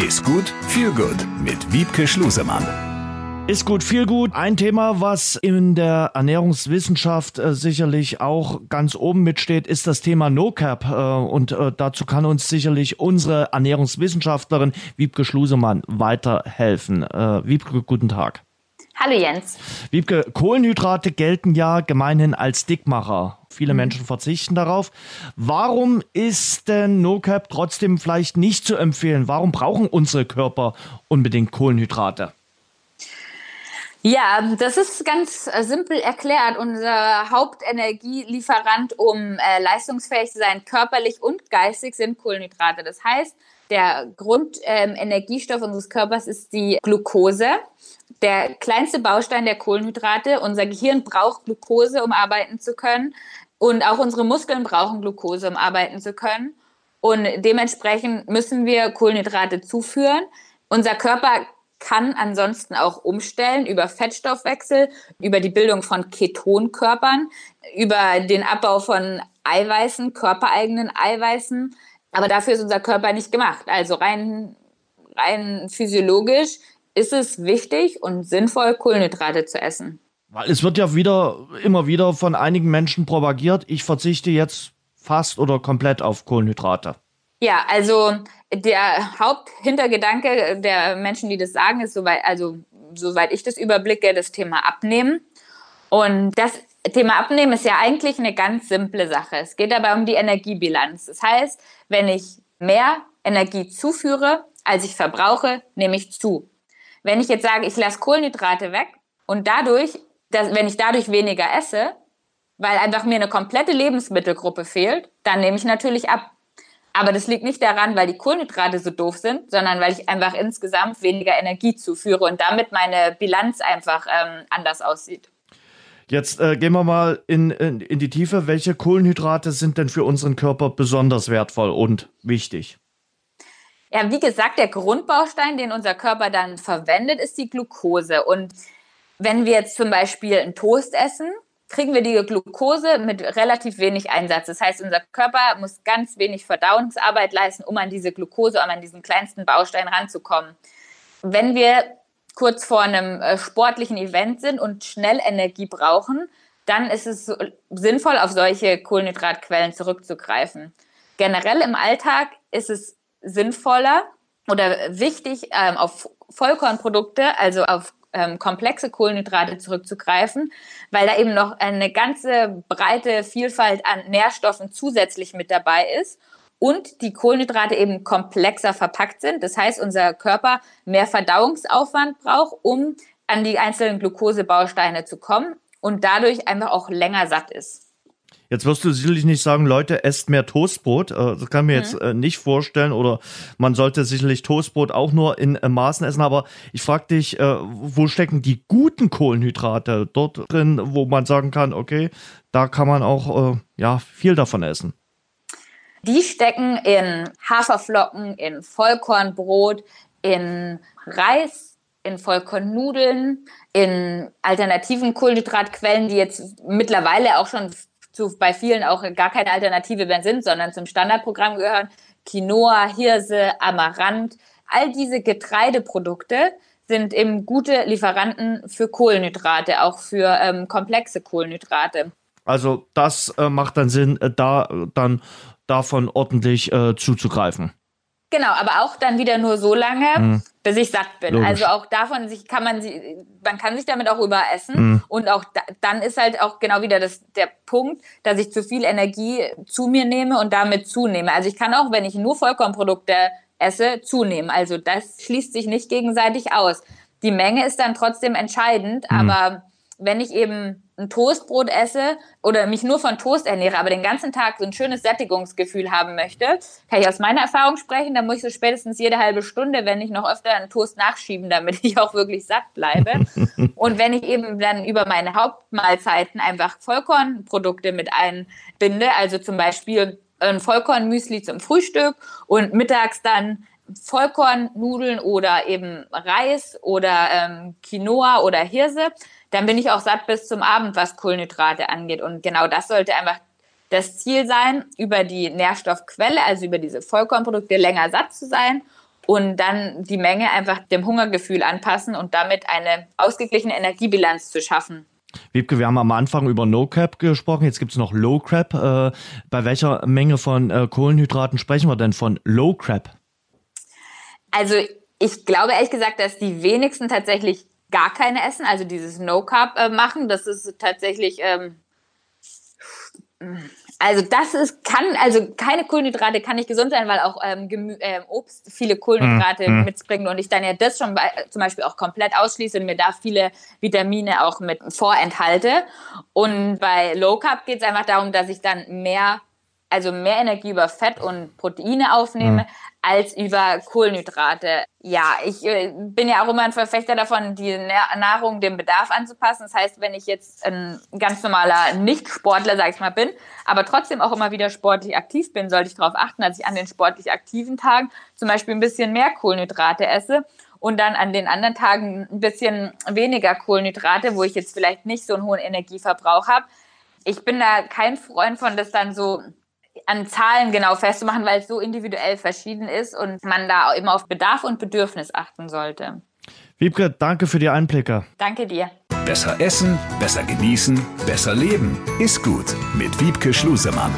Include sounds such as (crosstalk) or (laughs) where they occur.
Ist gut, viel gut mit Wiebke Schlusemann. Ist gut, viel gut. Ein Thema, was in der Ernährungswissenschaft äh, sicherlich auch ganz oben mitsteht, ist das Thema No-Cap. Äh, und äh, dazu kann uns sicherlich unsere Ernährungswissenschaftlerin Wiebke Schlusemann weiterhelfen. Äh, Wiebke, guten Tag. Hallo Jens. Wiebke, Kohlenhydrate gelten ja gemeinhin als Dickmacher. Viele mhm. Menschen verzichten darauf. Warum ist denn No-Cap trotzdem vielleicht nicht zu empfehlen? Warum brauchen unsere Körper unbedingt Kohlenhydrate? Ja, das ist ganz äh, simpel erklärt. Unser Hauptenergielieferant, um äh, leistungsfähig zu sein, körperlich und geistig, sind Kohlenhydrate. Das heißt, der Grundenergiestoff ähm, unseres Körpers ist die Glucose. Der kleinste Baustein der Kohlenhydrate. Unser Gehirn braucht Glucose, um arbeiten zu können. Und auch unsere Muskeln brauchen Glucose, um arbeiten zu können. Und dementsprechend müssen wir Kohlenhydrate zuführen. Unser Körper kann ansonsten auch umstellen über Fettstoffwechsel, über die Bildung von Ketonkörpern, über den Abbau von Eiweißen, körpereigenen Eiweißen. Aber dafür ist unser Körper nicht gemacht. Also rein, rein physiologisch ist es wichtig und sinnvoll, Kohlenhydrate zu essen. Weil es wird ja wieder, immer wieder von einigen Menschen propagiert, ich verzichte jetzt fast oder komplett auf Kohlenhydrate. Ja, also der Haupthintergedanke der Menschen, die das sagen, ist soweit, also soweit ich das überblicke, das Thema Abnehmen. Und das Thema Abnehmen ist ja eigentlich eine ganz simple Sache. Es geht dabei um die Energiebilanz. Das heißt, wenn ich mehr Energie zuführe, als ich verbrauche, nehme ich zu. Wenn ich jetzt sage, ich lasse Kohlenhydrate weg und dadurch, dass, wenn ich dadurch weniger esse, weil einfach mir eine komplette Lebensmittelgruppe fehlt, dann nehme ich natürlich ab. Aber das liegt nicht daran, weil die Kohlenhydrate so doof sind, sondern weil ich einfach insgesamt weniger Energie zuführe und damit meine Bilanz einfach ähm, anders aussieht. Jetzt äh, gehen wir mal in, in, in die Tiefe. Welche Kohlenhydrate sind denn für unseren Körper besonders wertvoll und wichtig? Ja, wie gesagt, der Grundbaustein, den unser Körper dann verwendet, ist die Glucose. Und wenn wir jetzt zum Beispiel einen Toast essen, kriegen wir die Glucose mit relativ wenig Einsatz. Das heißt, unser Körper muss ganz wenig Verdauungsarbeit leisten, um an diese Glucose, um an diesen kleinsten Baustein ranzukommen. Wenn wir kurz vor einem äh, sportlichen Event sind und schnell Energie brauchen, dann ist es sinnvoll, auf solche Kohlenhydratquellen zurückzugreifen. Generell im Alltag ist es sinnvoller oder wichtig, ähm, auf Vollkornprodukte, also auf ähm, komplexe Kohlenhydrate zurückzugreifen, weil da eben noch eine ganze breite Vielfalt an Nährstoffen zusätzlich mit dabei ist und die Kohlenhydrate eben komplexer verpackt sind. Das heißt, unser Körper mehr Verdauungsaufwand braucht, um an die einzelnen Glukosebausteine zu kommen und dadurch einfach auch länger satt ist. Jetzt wirst du sicherlich nicht sagen, Leute, esst mehr Toastbrot. Äh, das kann ich mir mhm. jetzt äh, nicht vorstellen. Oder man sollte sicherlich Toastbrot auch nur in äh, Maßen essen. Aber ich frage dich, wo stecken die guten Kohlenhydrate dort drin, wo man sagen kann, okay, da kann man auch ja, viel davon essen? Die stecken in Haferflocken, in Vollkornbrot, in Reis, in Vollkornnudeln, in alternativen Kohlenhydratquellen, die jetzt mittlerweile auch schon zu, bei vielen auch gar keine Alternative mehr sind, sondern zum Standardprogramm gehören. Quinoa, Hirse, Amaranth, all diese Getreideprodukte sind eben gute Lieferanten für Kohlenhydrate, auch für ähm, komplexe Kohlenhydrate. Also das äh, macht dann Sinn, äh, da dann davon ordentlich äh, zuzugreifen. Genau, aber auch dann wieder nur so lange, mhm. bis ich satt bin. Logisch. Also auch davon sich kann man sie, man kann sich damit auch überessen mhm. und auch da, dann ist halt auch genau wieder das der Punkt, dass ich zu viel Energie zu mir nehme und damit zunehme. Also ich kann auch, wenn ich nur Vollkornprodukte esse, zunehmen. Also das schließt sich nicht gegenseitig aus. Die Menge ist dann trotzdem entscheidend, mhm. aber wenn ich eben ein Toastbrot esse oder mich nur von Toast ernähre, aber den ganzen Tag so ein schönes Sättigungsgefühl haben möchte, kann ich aus meiner Erfahrung sprechen, dann muss ich so spätestens jede halbe Stunde, wenn nicht noch öfter einen Toast nachschieben, damit ich auch wirklich satt bleibe. (laughs) Und wenn ich eben dann über meine Hauptmahlzeiten einfach Vollkornprodukte mit einbinde, also zum Beispiel ein Vollkornmüsli zum Frühstück und mittags dann Vollkornnudeln oder eben Reis oder ähm, Quinoa oder Hirse, dann bin ich auch satt bis zum Abend, was Kohlenhydrate angeht. Und genau das sollte einfach das Ziel sein, über die Nährstoffquelle, also über diese Vollkornprodukte länger satt zu sein und dann die Menge einfach dem Hungergefühl anpassen und damit eine ausgeglichene Energiebilanz zu schaffen. Wiebke, wir haben am Anfang über No Cap gesprochen, jetzt gibt es noch Low Crap. Äh, bei welcher Menge von äh, Kohlenhydraten sprechen wir denn von Low Crap? Also ich glaube ehrlich gesagt, dass die wenigsten tatsächlich gar keine essen, also dieses No Carb äh, machen. Das ist tatsächlich ähm, also das ist, kann, also keine Kohlenhydrate kann nicht gesund sein, weil auch ähm, Gemü äh, Obst viele Kohlenhydrate mm, mitbringt und ich dann ja das schon bei, zum Beispiel auch komplett ausschließe und mir da viele Vitamine auch mit vorenthalte. Und bei Low Carb geht es einfach darum, dass ich dann mehr also mehr Energie über Fett und Proteine aufnehme, mhm. als über Kohlenhydrate. Ja, ich äh, bin ja auch immer ein Verfechter davon, die Nahrung dem Bedarf anzupassen. Das heißt, wenn ich jetzt ein ganz normaler Nicht-Sportler, sag ich mal, bin, aber trotzdem auch immer wieder sportlich aktiv bin, sollte ich darauf achten, dass ich an den sportlich aktiven Tagen zum Beispiel ein bisschen mehr Kohlenhydrate esse und dann an den anderen Tagen ein bisschen weniger Kohlenhydrate, wo ich jetzt vielleicht nicht so einen hohen Energieverbrauch habe. Ich bin da kein Freund von, das dann so an Zahlen genau festzumachen, weil es so individuell verschieden ist und man da immer auf Bedarf und Bedürfnis achten sollte. Wiebke, danke für die Einblicke. Danke dir. Besser essen, besser genießen, besser leben. Ist gut mit Wiebke Schlusemann.